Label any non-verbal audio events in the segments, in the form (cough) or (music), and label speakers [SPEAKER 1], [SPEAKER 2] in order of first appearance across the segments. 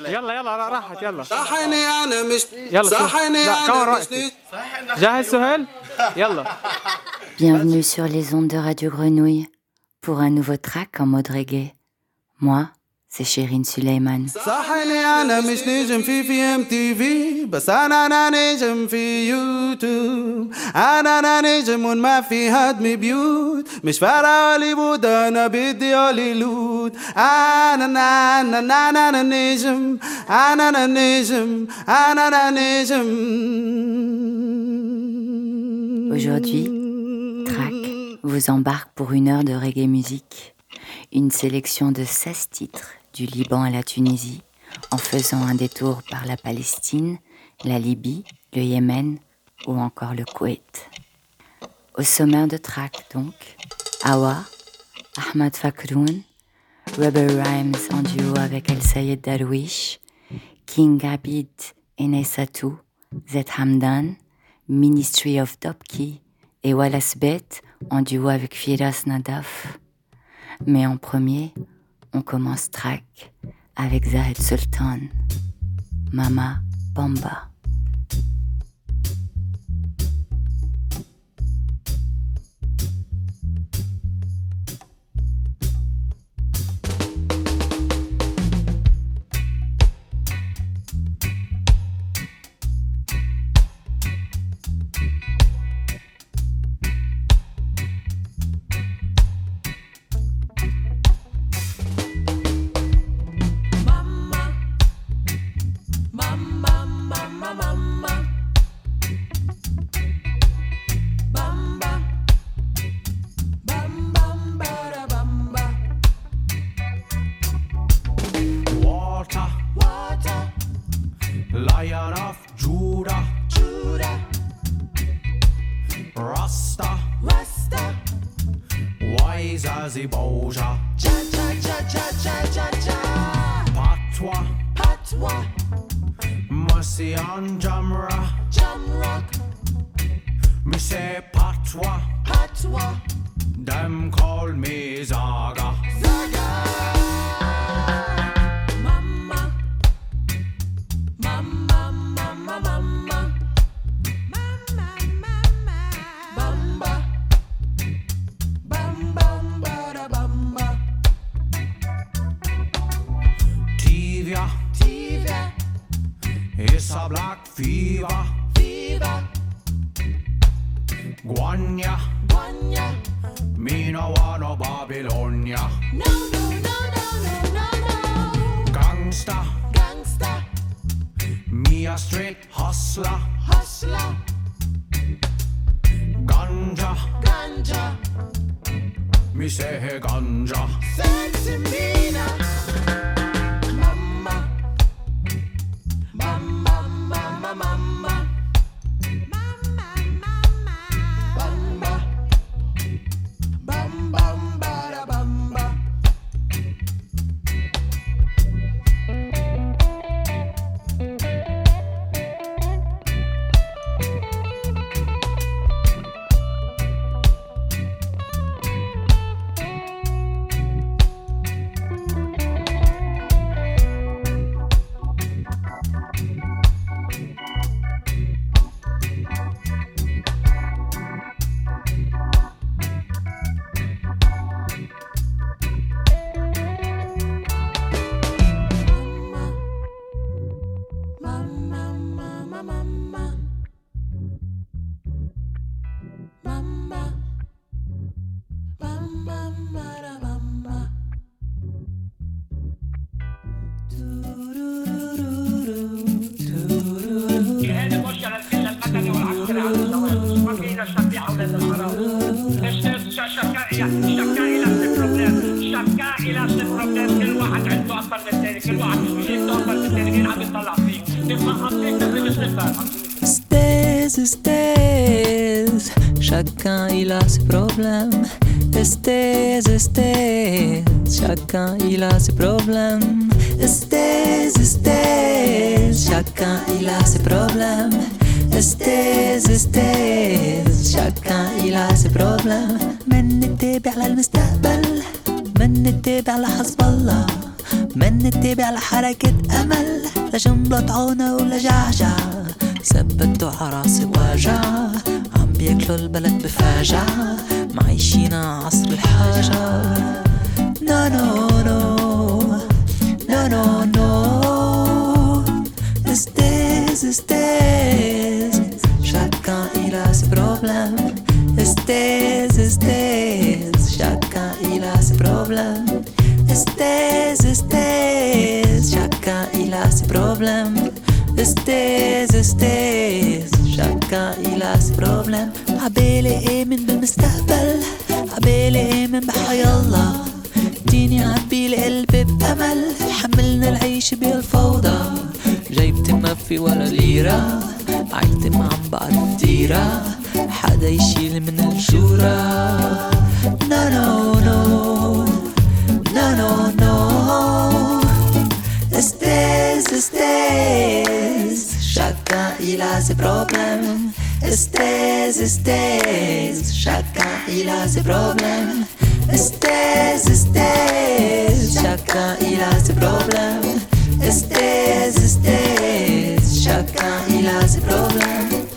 [SPEAKER 1] يلا يلا راحت يلا
[SPEAKER 2] صحني انا مش
[SPEAKER 1] يلا شوف.
[SPEAKER 2] صحني
[SPEAKER 1] لا
[SPEAKER 2] انا
[SPEAKER 1] كمان
[SPEAKER 2] مش
[SPEAKER 1] رأيتي جاهز سهيل يلا
[SPEAKER 3] Bienvenue sur les ondes de Radio Grenouille pour un nouveau track en mode reggae. Moi, c'est Chérine Suleiman.
[SPEAKER 2] صحني انا مش نجم في في ام تي في بس انا انا نجم في يوتيوب انا انا نجم وما في هدم بيوت مش فارقة هوليوود انا بدي هوليوود انا انا انا انا انا نجم انا انا نجم انا انا نجم
[SPEAKER 3] Aujourd'hui, Track vous embarque pour une heure de reggae musique. Une sélection de 16 titres du Liban à la Tunisie, en faisant un détour par la Palestine, la Libye, le Yémen ou encore le Koweït. Au sommaire de Track donc, Awa, Ahmad Fakroun, Rebel Rhymes en duo avec El Sayed Darwish, King Abid et Nessatou, Z Hamdan, Ministry of Topki et Wallace Bet en duo avec Firas Nadaf. Mais en premier, on commence track avec Zahid Sultan, Mama Bamba.
[SPEAKER 4] Chacun il a ses problèmes. Stairs, stairs, chacun il a ses problèmes. Stairs, stairs, chacun il a ses problèmes. من نتابع للمستقبل من نتابع لحزب الله من نتبع لحركة أمل لا جملة بحيالله اديني عبيلي قلبي بأمل. حملنا العيش بالفوضى. جيبتي ما في ولا ليرة. عيلتي ما عم بعد ديرة. حدا يشيل من الجورة. No no No. No no Estes, estes Chacun il a ses problèmes Estes, estes Chacun il Estes, estes Chacun il a ses problèmes Estes, estes Chacun il a ses problèmes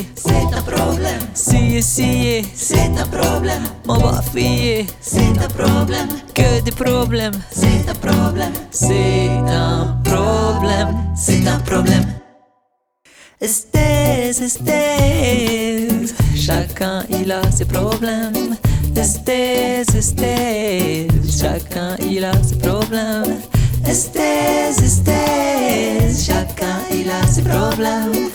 [SPEAKER 4] c'est un problème. Si, si, c'est un problème. Mon va fier, c'est un problème. Que des problèmes, c'est un problème. C'est un problème, c'est un problème. Estes, estes, chacun il a ses problèmes. Estes, estes, chacun il a ses problèmes. Estes, estes, chacun il a ses problèmes.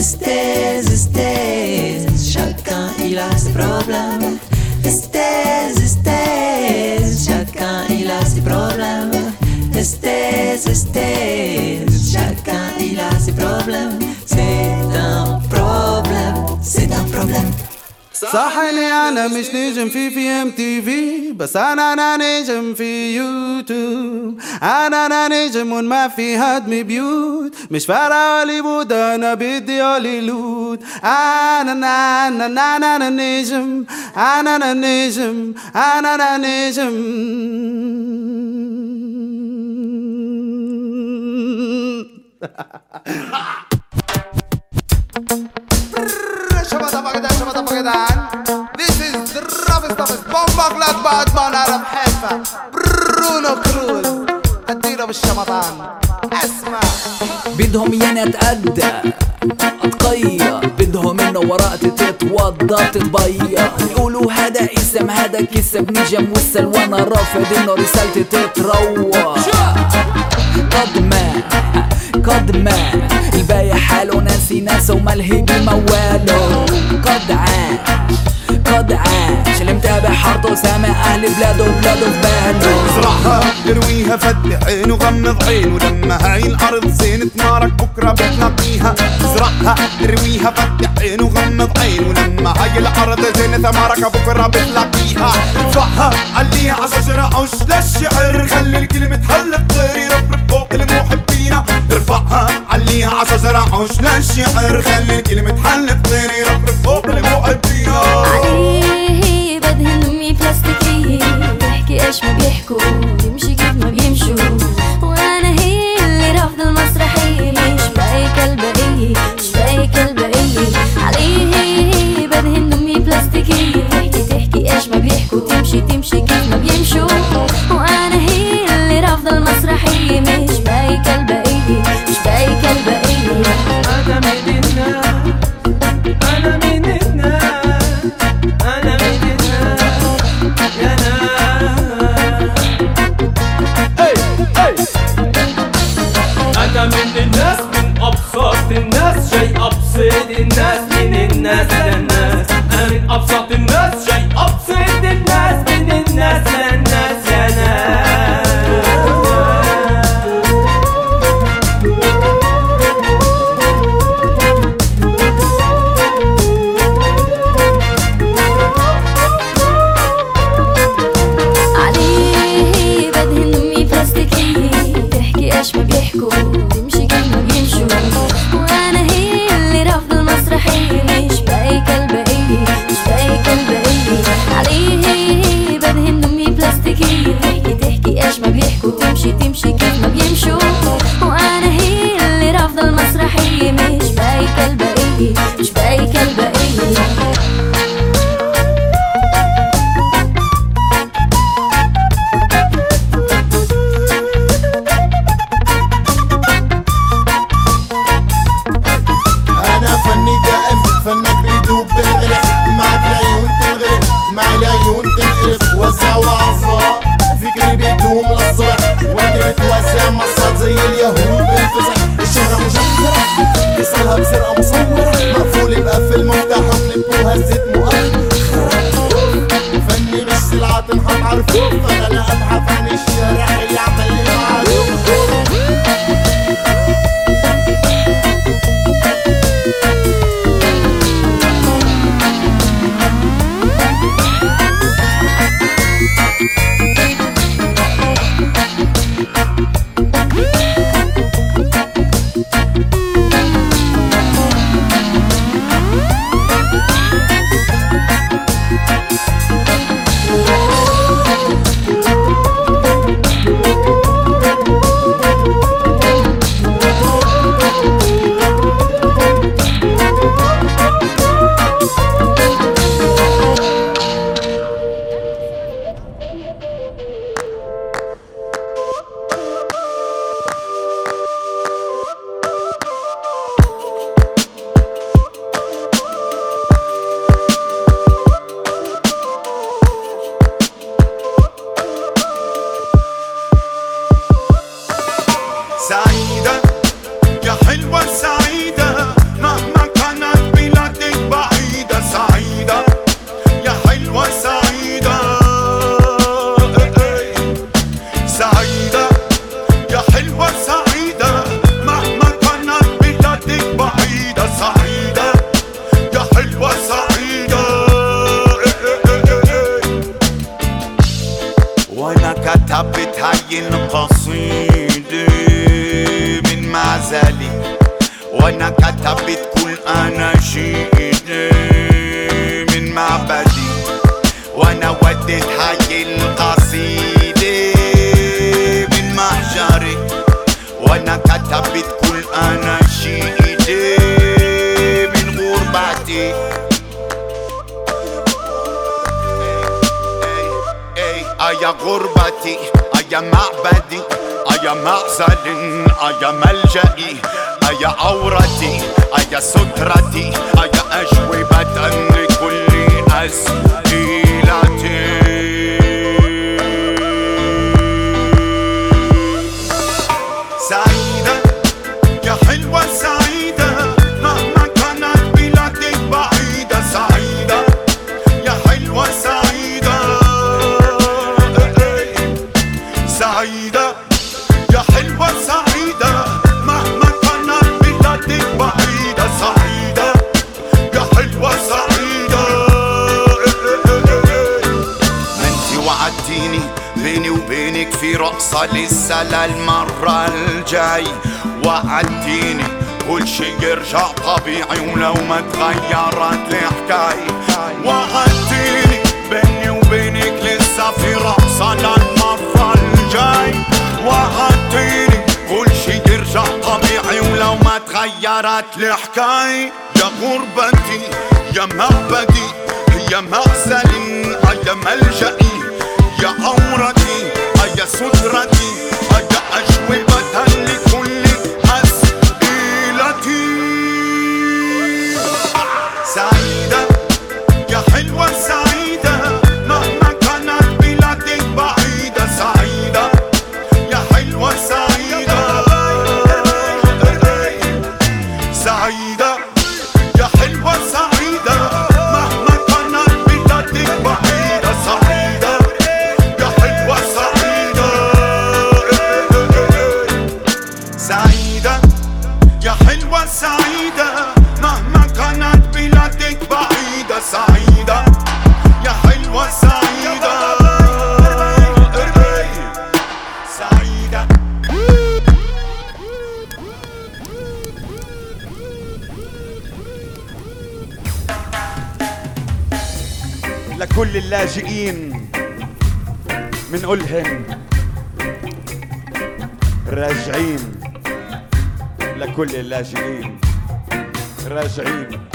[SPEAKER 4] Estes, estes Chacun il a ses problèmes. Estes, estes Chacun il a ses problèmes. Estes, estes Chacun il a ses problèmes. C'est un
[SPEAKER 2] صح اني أنا مش نجم في في إم تي في بس أنا أنا نجم في يوتيوب. أنا أنا نجم وما في هدم بيوت مش فارقة هوليوود أنا بدي هوليوود. أنا أنا أنا أنا أنا نجم. أنا أنا نجم. أنا أنا نجم. Shabba (laughs) dabba gada, shabba dabba gadan. This is the roughest us. Bomba clad bad man out of Haifa. Bruno Cruz. أديله بالشمطان. أسمع.
[SPEAKER 5] بدهم يانا أتأدى أتقيا بدهم إنه ورقتي تتوضى تتبيا يقولوا هذا اسم هذا كسب نجم وصل وأنا رافض إنه رسالتي تتروى قد ما قد ما الباقي حاله ناسي ناسه وملهي بمواله. قد عاش قد عاش اللي متابع حارته سامع أهل بلاده وبلاده في باله
[SPEAKER 2] أزرعها ارويها فتح عين وغمض عين ولما هاي الأرض زين تمارك بكرة بتلاقيها أزرعها ارويها فتح عين وغمض عين ولما هاي الأرض زين ثمارك بكرة بتلاقيها ارفعها عليها عشرة عش للشعر خلي الكلمة تحل طير يرفرف فوق المحبين. ارفعها عليها عشرة عش للشعر خلي الكلمة تحل طير يرفرف فوق المحبين.
[SPEAKER 6] عليه بدهن امي بلاستيكية بحكي إيش ما بيحكوا. بيمشي كيف ما بيمشوا. وأنا هي اللي رافضة المسرحية. مش بايك البقية مش بايك البقية عليه بدهن امي بلاستيكية بحكي تحكي إيش ما بيحكوا. تمشي تمشي كيف ما بيمشوا.
[SPEAKER 7] أيا ملجئي أيا عورتي أيا سترتي أيا أجوبة لكل أسئلة. جاي وعديني كل شي يرجع طبيعي ولو ما تغيرت الحكاية. وعديني بيني وبينك لسه في رقصة للمرة الجاي. وعديني كل شي يرجع طبيعي ولو ما تغيرت الحكاية. يا غربتي يا مهبدي يا مغسلي يا ملجئي يا عورتي يا سترتي يا أجوبتي. اللاجئين منقولهن راجعين لكل اللاجئين راجعين.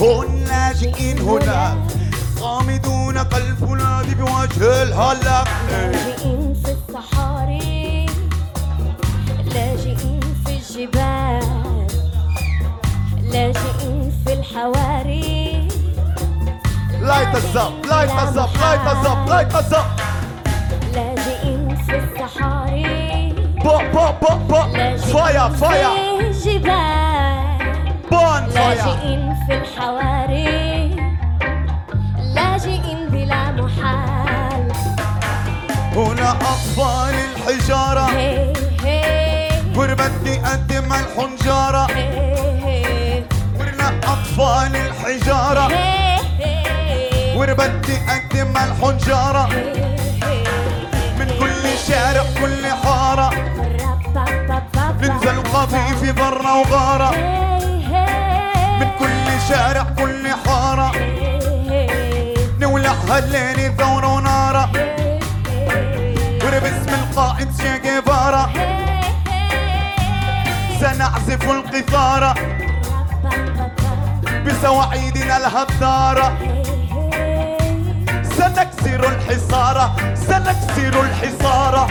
[SPEAKER 7] هون لاجئين هناك غامضون كالفولاذ بوجه الهلاك.
[SPEAKER 6] لاجئين في الصحاري لاجئين في الجبال لاجئين في الحواري.
[SPEAKER 7] لايت الزب لايت الزب لايت الزب لايت الزب
[SPEAKER 6] لاجئين في الصحاري.
[SPEAKER 7] بو بو بو بو فاير فاير
[SPEAKER 6] في الجبال.
[SPEAKER 7] بون
[SPEAKER 6] لاجئين في الحواري لاجئين بلا محال.
[SPEAKER 7] هنا أطفال الحجارة. أقدم الحنجارة
[SPEAKER 6] هي
[SPEAKER 7] ورنا أطفال الحجارة.
[SPEAKER 6] هي
[SPEAKER 7] وربدي أقدم الحنجارة من كل شارع كل حارة. ننزل قفيف برا وغارة. كل شارع كل حارة. نولع هالليل ثورة ونارة. وباسم القائد شي جيفارا سنعزف القيثارة بسواعيدنا الهدارة. سنكسر الحصارة. سنكسر الحصارة.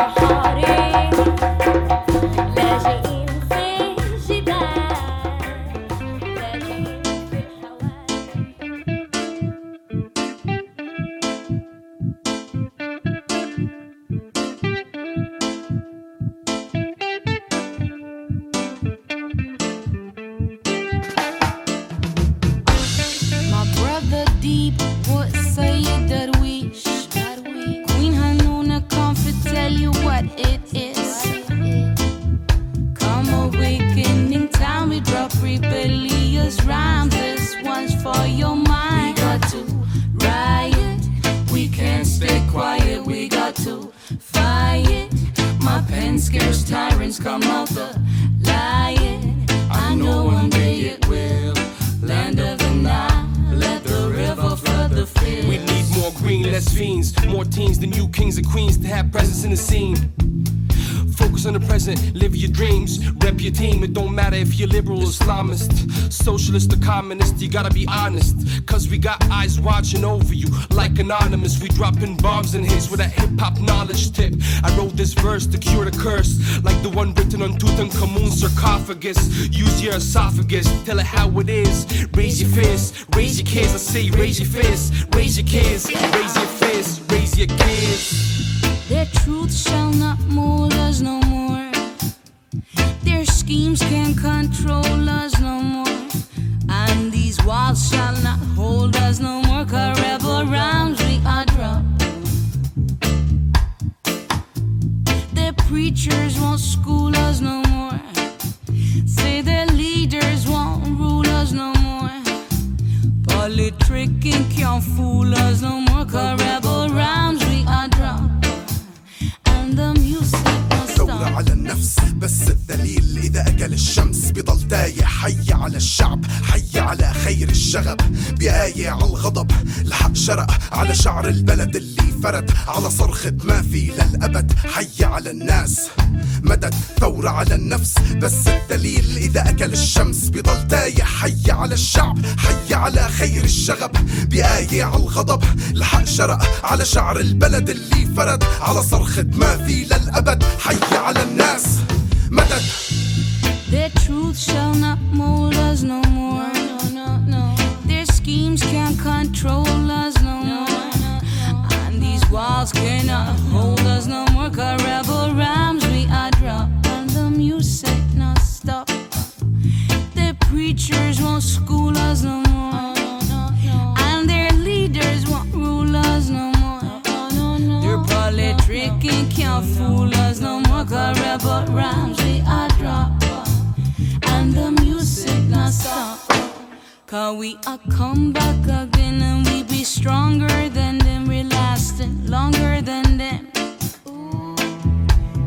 [SPEAKER 8] Thank you.
[SPEAKER 9] If you're liberal, Islamist, socialist, or communist, you gotta be honest. Cause we got eyes watching over you, like anonymous. We dropping bombs and hits with a hip hop knowledge tip. I wrote this verse to cure the curse, like the one written on Tutankhamun's sarcophagus. Use your esophagus, tell it how it is. Raise your fist, raise your kids. I say raise your fist, raise your kids, raise your fist, raise your kids.
[SPEAKER 8] Their truth shall not mold schemes can't control us no more. And these walls shall not hold us no more. Rebel rounds we are dropped. Their preachers won't school us no more. Say their leaders won't rule us no more. Politicking can't fool us no more. rebel rounds we are dropped. And the music
[SPEAKER 10] must
[SPEAKER 8] stop.
[SPEAKER 10] النفس بس الدليل إذا أكل الشمس بضل تايه حي على الشعب حي على خير الشغب. بآية على الغضب الحق شرق على شعر البلد اللي فرد على صرخة ما في للأبد حي على الناس. مدد ثورة على النفس بس الدليل إذا أكل الشمس بضل تايه حي على الشعب حي على خير الشغب. بآية على الغضب الحق شرق على شعر البلد اللي فرد على صرخة ما في للأبد حي على الناس. us.
[SPEAKER 8] Their truth shall not mold us no more. No, no, no, Their schemes can't control us no, more. And these walls cannot hold us no more. Cause rebel rhymes we are drop and the music not stop. Their preachers won't school us no more. Politicking can't fool us no more. Cause but rhymes we are drop. And the music not stop. Cause we are come back again and we be stronger than them. We're lasting longer than them.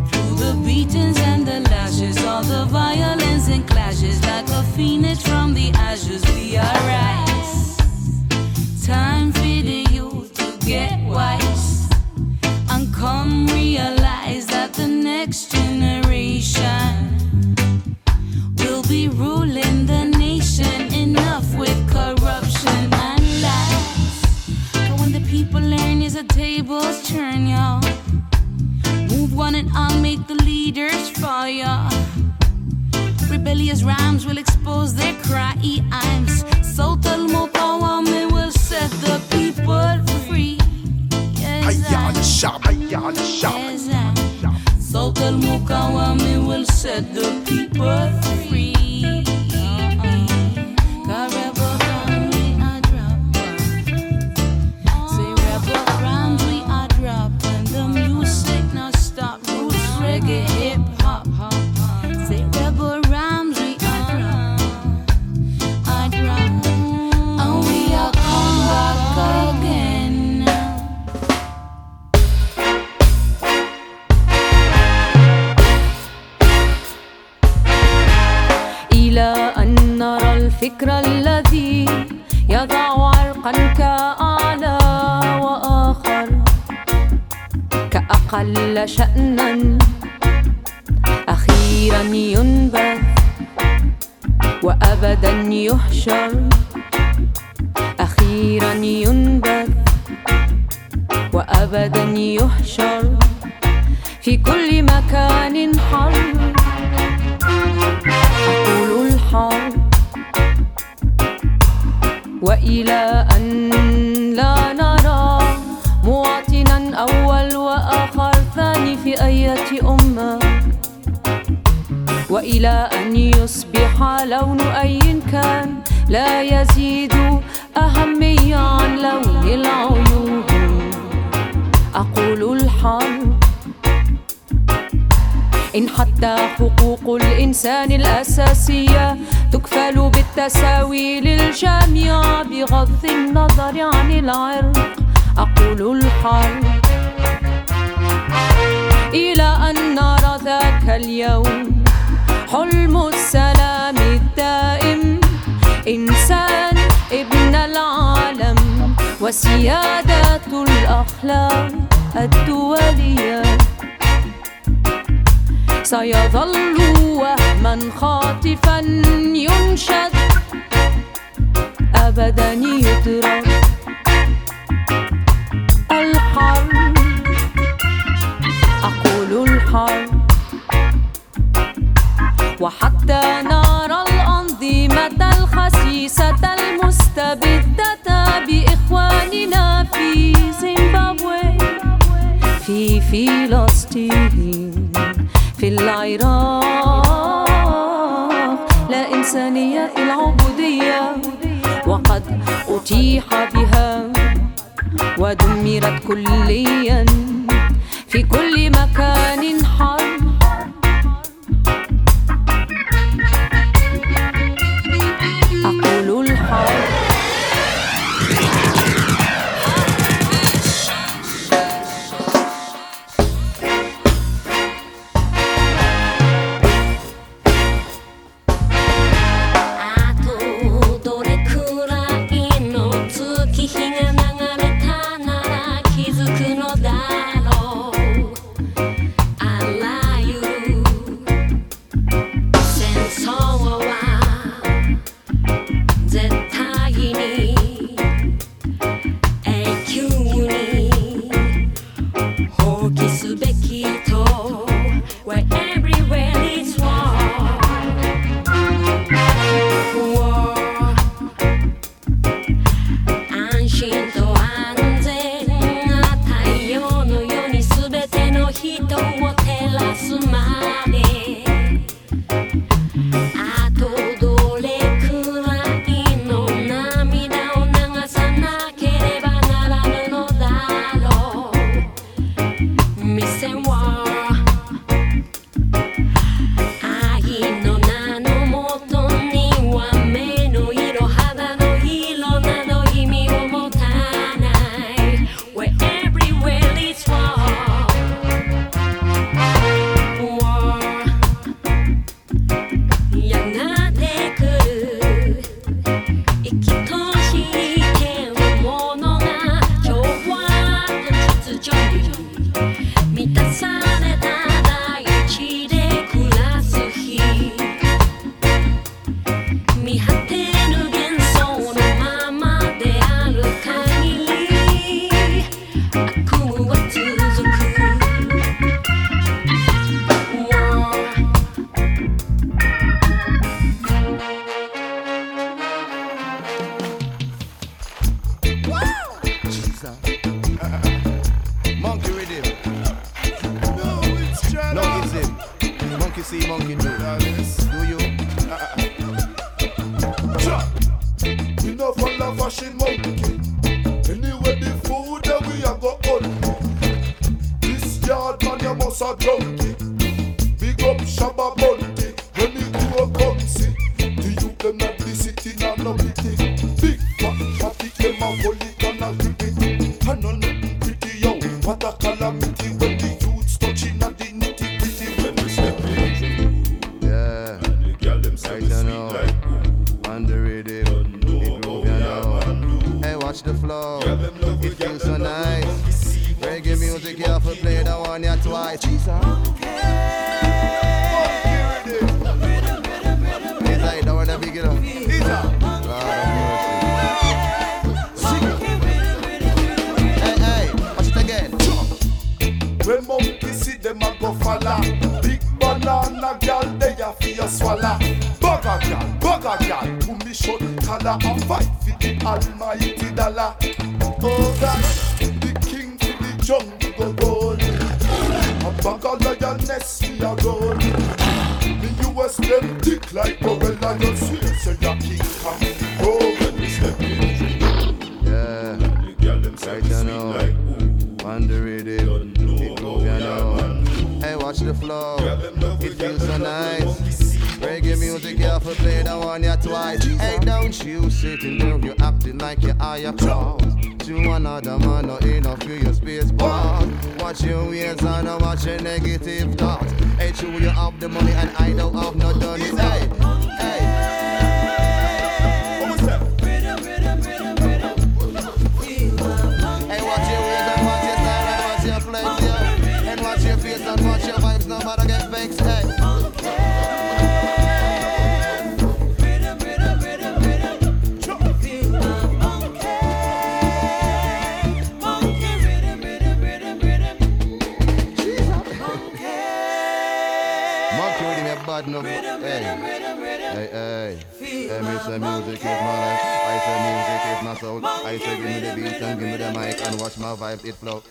[SPEAKER 8] Through the beatings and the lashes, all the violence and clashes, like a phoenix from the ashes, we arise. Time come realize that the next generation will be ruling the nation. Enough with corruption and lies. But when the people learn, is the tables turn, y'all. Move one and I'll make the leaders fall, y'all. Rebellious rhymes will expose their cry. I'm so tell will set the people free.
[SPEAKER 10] حي على الشعب حي على الشعب.
[SPEAKER 8] صوت المقاومة will set
[SPEAKER 11] الأخلاق الدولية. سيظل وهما خاطفا ينشد. أبدا يدرك الحرب. أقول الحرب. وحتى نرى الأنظمة الخسيسة في فلسطين في العراق. لا إنسانية العبودية وقد أتيح بها ودمرت كليا في كل مكان حرب.
[SPEAKER 12] you
[SPEAKER 13] don't want you twice. Jesus. Okay. The one a.
[SPEAKER 12] When monkey see them a go falla Big banana girl, they a fear swalla Bugger girl, bugger girl, Pull me short collar and fight for the almighty dollar Oh God The US thick like You come the
[SPEAKER 13] know. Under it. Hey, watch the flow. It feels so nice. Reggae music, you have to play that one yeah twice. Hey, don't you sitting there, you acting like you are your proud. To another man, no enough for your space bar. Watch your ways and uh, watch your negative thoughts. Hey, true, you have the money and I don't have no done. Hey, hey. Say music is my life. I say music is my soul. I say give me the beat and give me the mic And watch my vibe it flow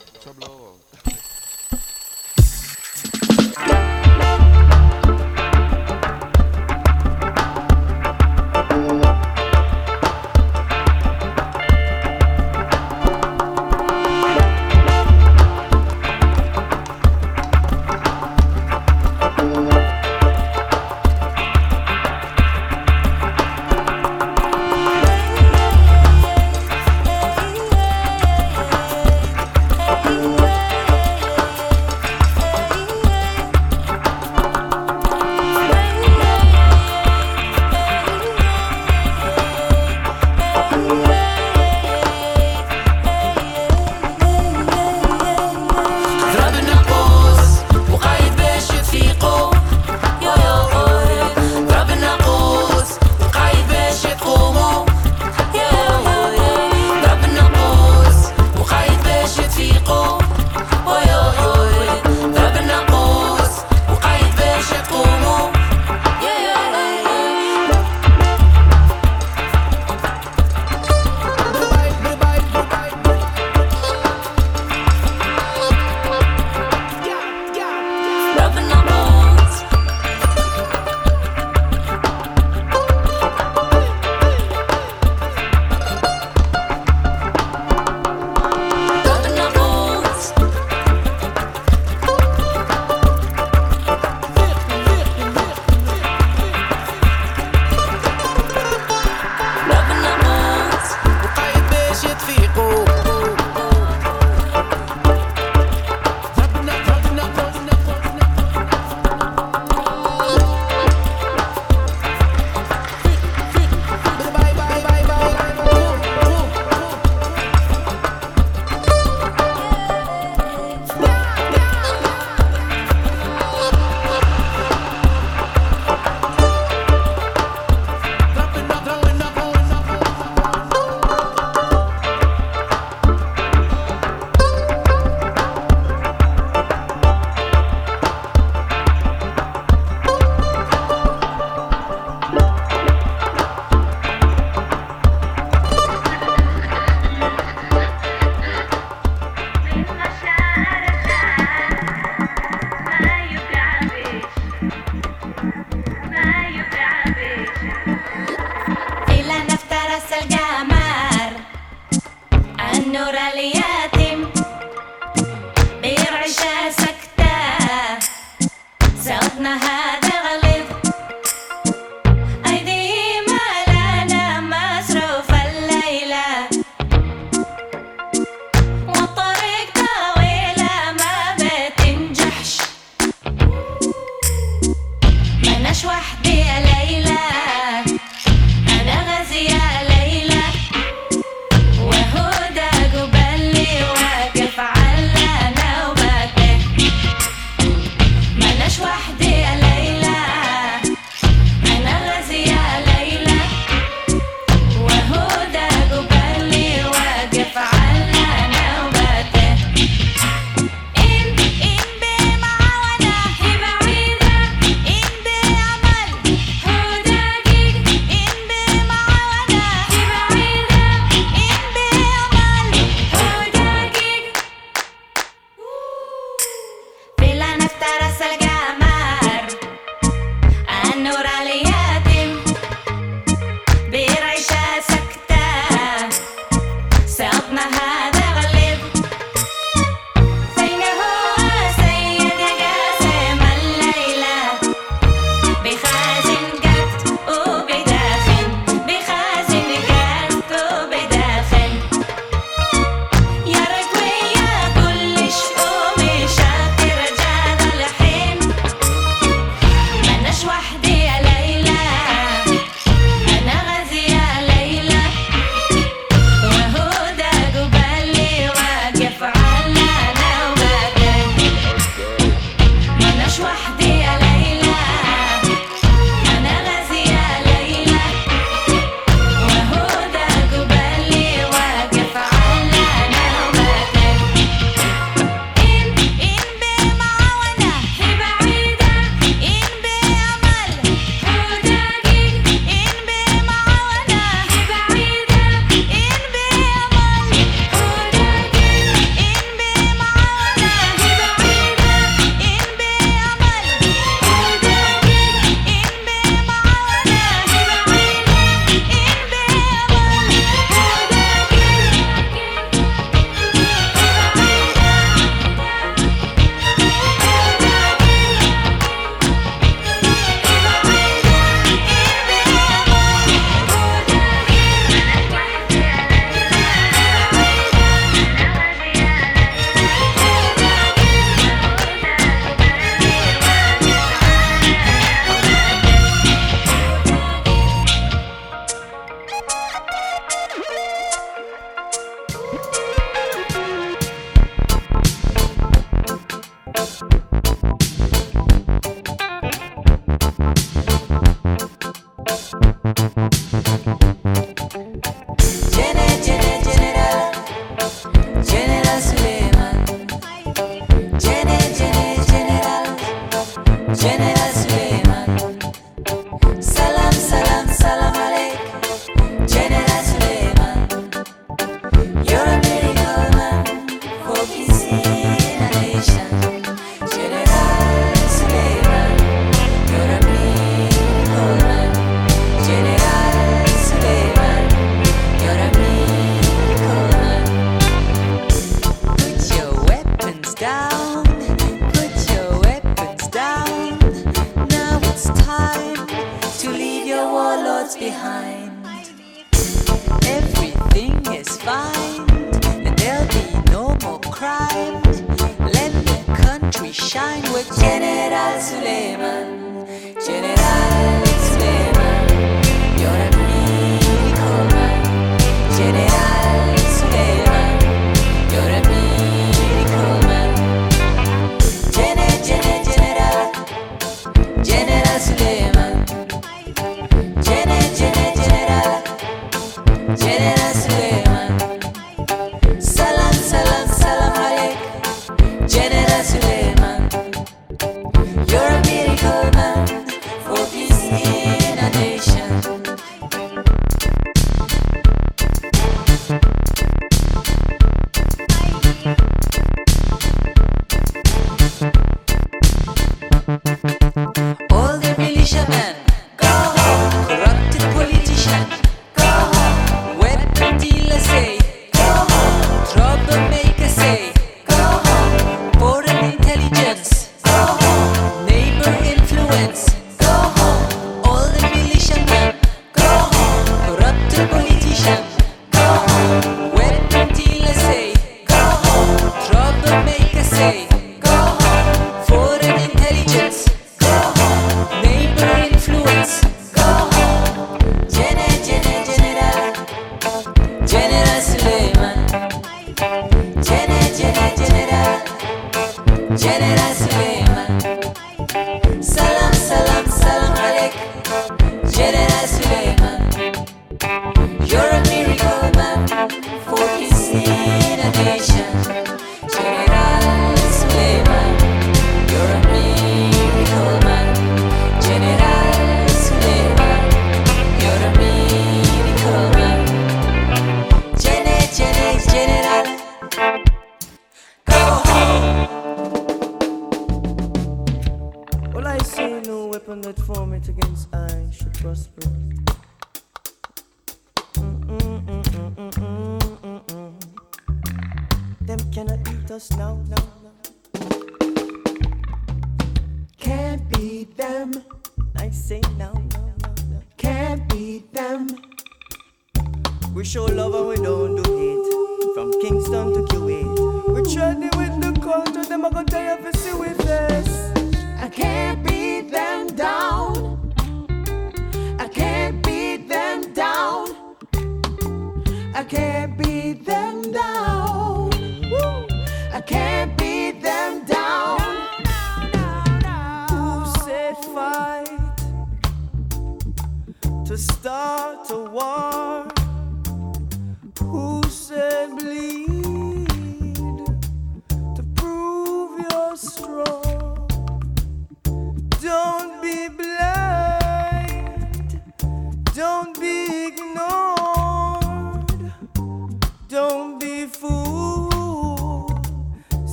[SPEAKER 14] war to war.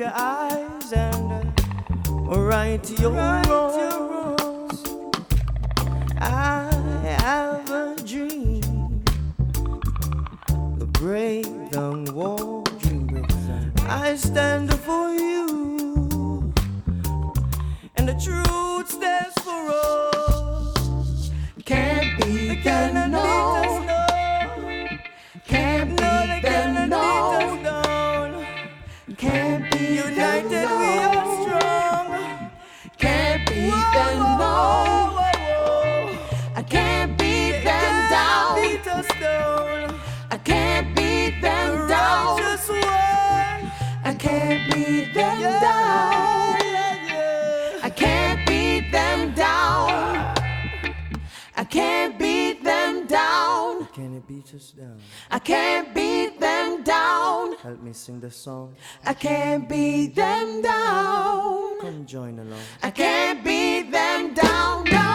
[SPEAKER 14] your eyes and uh, right your right wrongs. I have a dream. The brave young wall. I stand for you and the truth. us down. I can't beat them down. Help me sing the song. I can't beat them down. Come join along. I can't beat them down. down.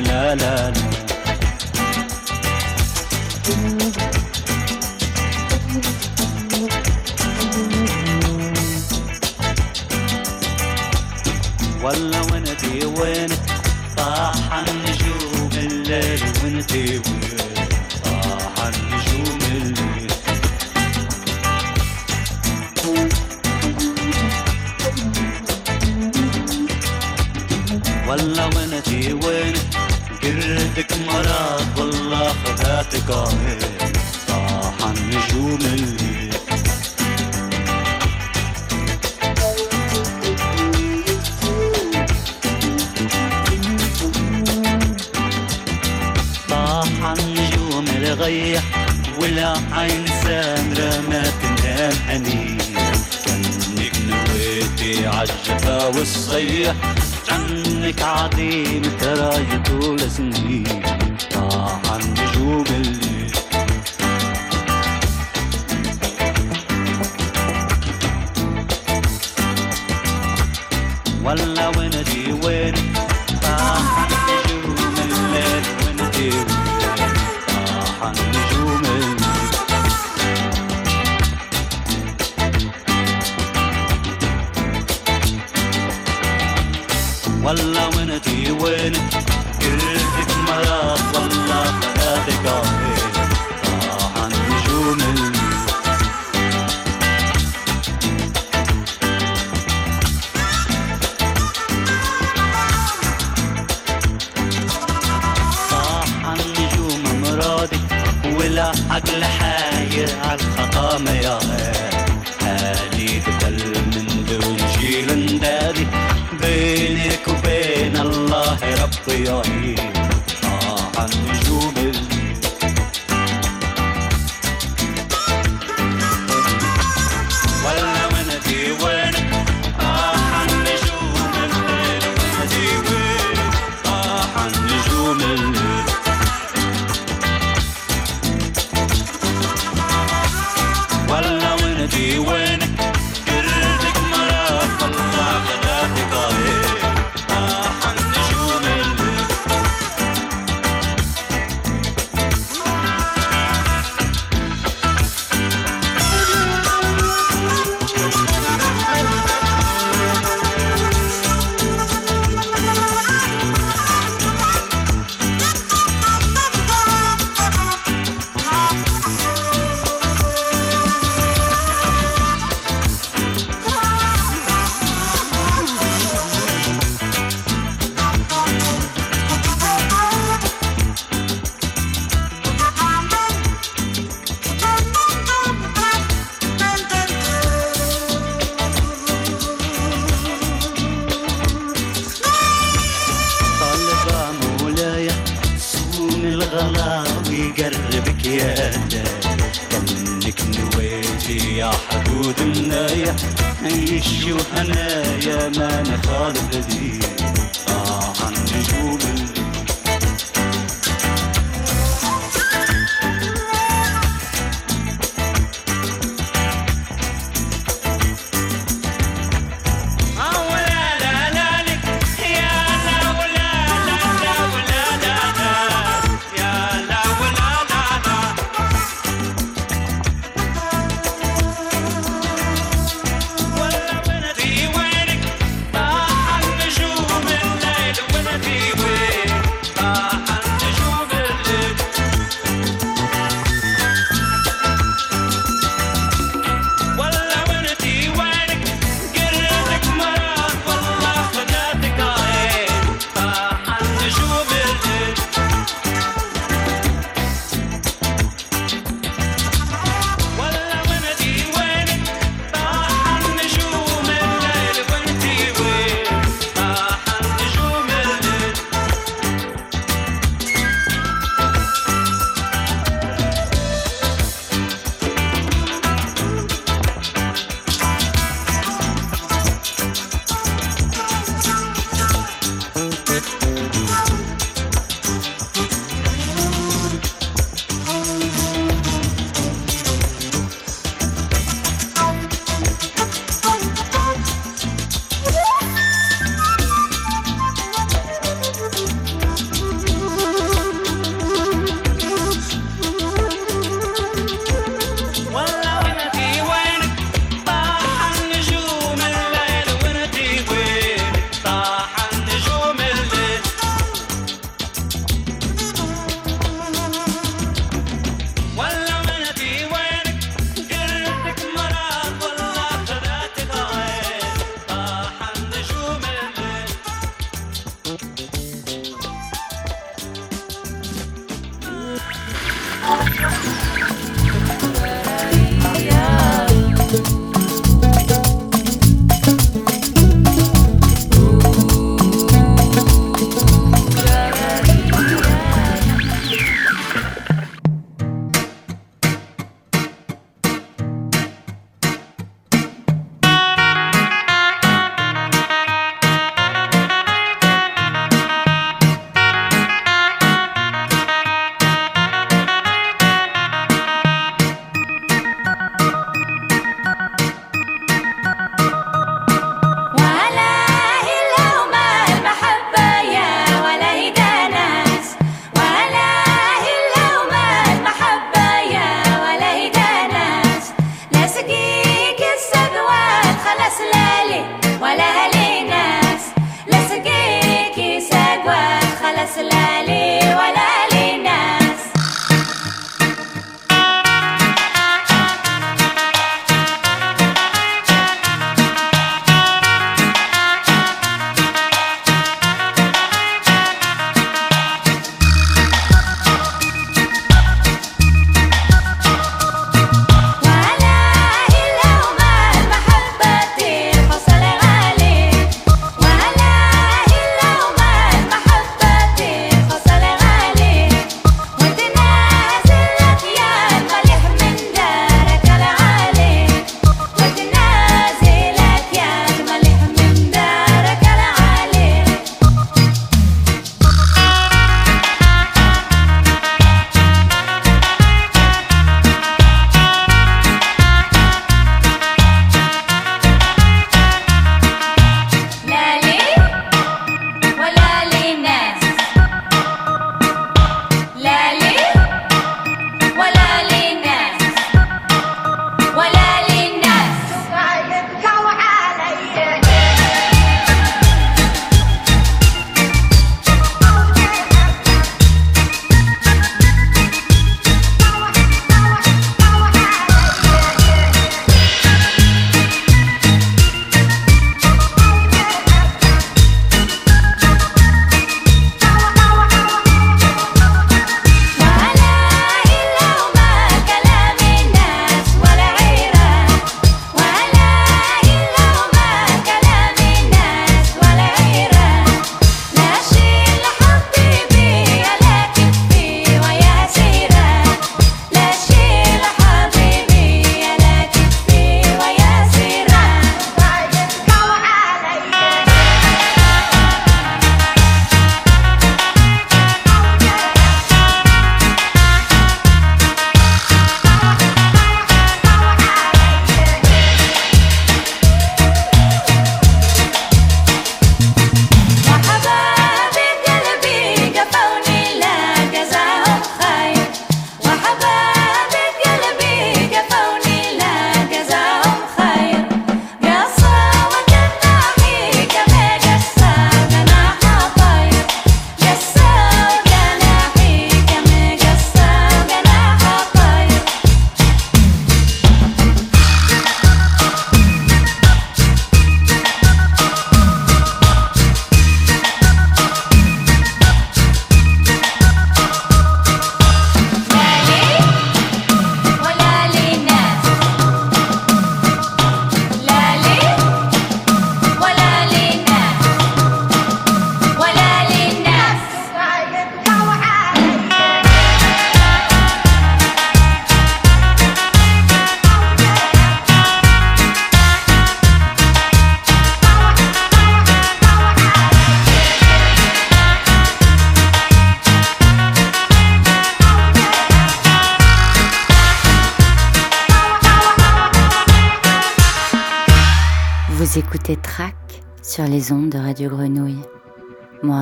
[SPEAKER 15] لا لا لا.
[SPEAKER 16] wheel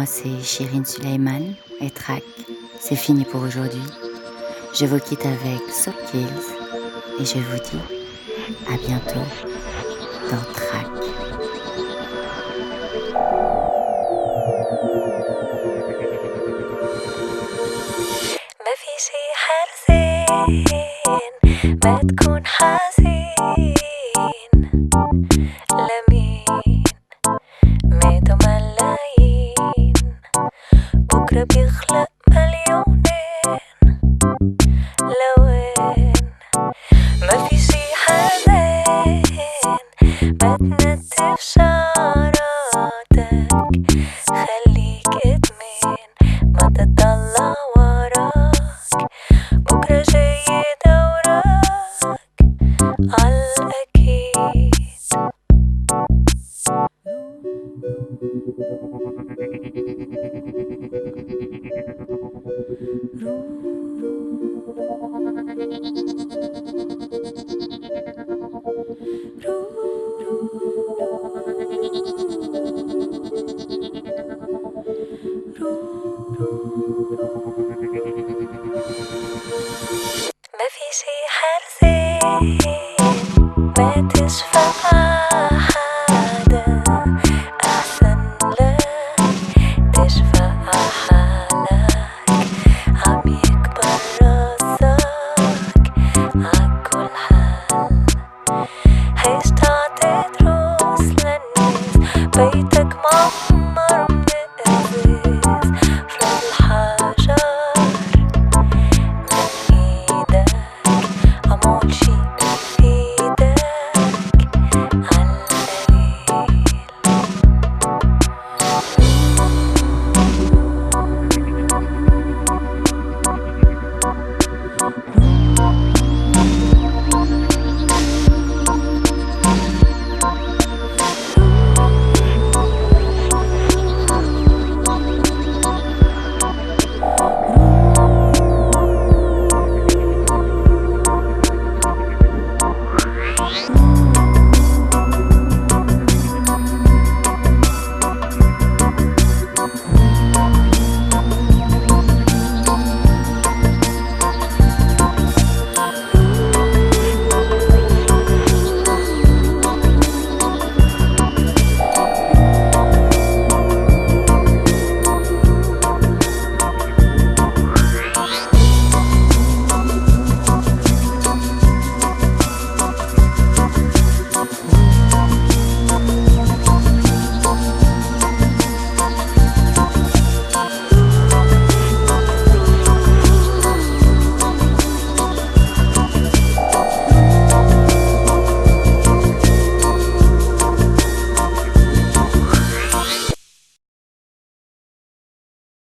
[SPEAKER 16] moi, c'est Shirin Suleiman et Track. C'est fini pour aujourd'hui. Je vous quitte avec Soap Kills et je vous dis à bientôt dans Track.